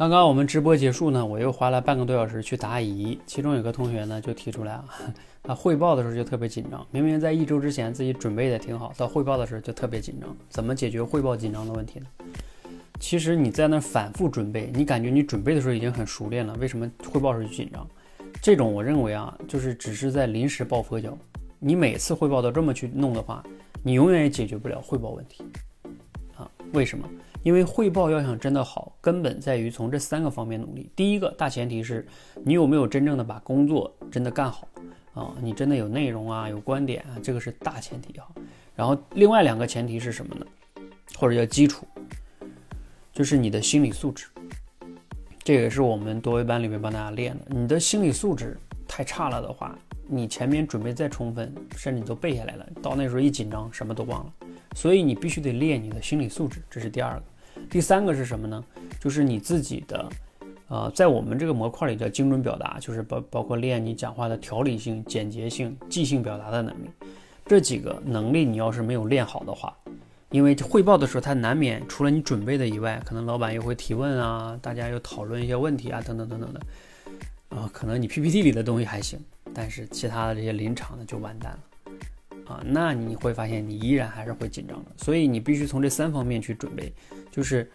刚刚我们直播结束呢，我又花了半个多小时去答疑，其中有个同学呢就提出来啊，他汇报的时候就特别紧张，明明在一周之前自己准备的挺好，到汇报的时候就特别紧张，怎么解决汇报紧张的问题呢？其实你在那反复准备，你感觉你准备的时候已经很熟练了，为什么汇报时候就紧张？这种我认为啊，就是只是在临时抱佛脚，你每次汇报都这么去弄的话，你永远也解决不了汇报问题？为什么？因为汇报要想真的好，根本在于从这三个方面努力。第一个大前提是你有没有真正的把工作真的干好啊？你真的有内容啊，有观点啊，这个是大前提啊。然后另外两个前提是什么呢？或者叫基础，就是你的心理素质。这也是我们多维班里面帮大家练的。你的心理素质太差了的话，你前面准备再充分，甚至你都背下来了，到那时候一紧张什么都忘了。所以你必须得练你的心理素质，这是第二个。第三个是什么呢？就是你自己的，呃，在我们这个模块里叫精准表达，就是包包括练你讲话的条理性、简洁性、即兴表达的能力。这几个能力你要是没有练好的话，因为汇报的时候，它难免除了你准备的以外，可能老板又会提问啊，大家又讨论一些问题啊，等等等等的，啊，可能你 PPT 里的东西还行，但是其他的这些临场的就完蛋了。啊，那你会发现你依然还是会紧张的，所以你必须从这三方面去准备，就是，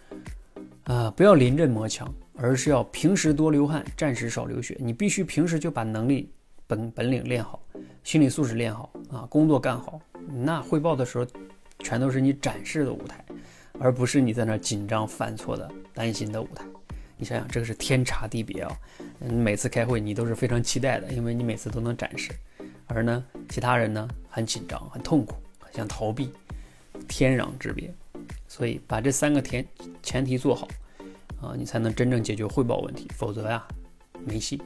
啊，不要临阵磨枪，而是要平时多流汗，战时少流血。你必须平时就把能力本本领练好，心理素质练好啊，工作干好。那汇报的时候，全都是你展示的舞台，而不是你在那紧张犯错的担心的舞台。你想想，这个是天差地别啊！嗯，每次开会你都是非常期待的，因为你每次都能展示。而呢，其他人呢很紧张、很痛苦、想逃避，天壤之别。所以把这三个前前提做好，啊，你才能真正解决汇报问题。否则呀，没戏。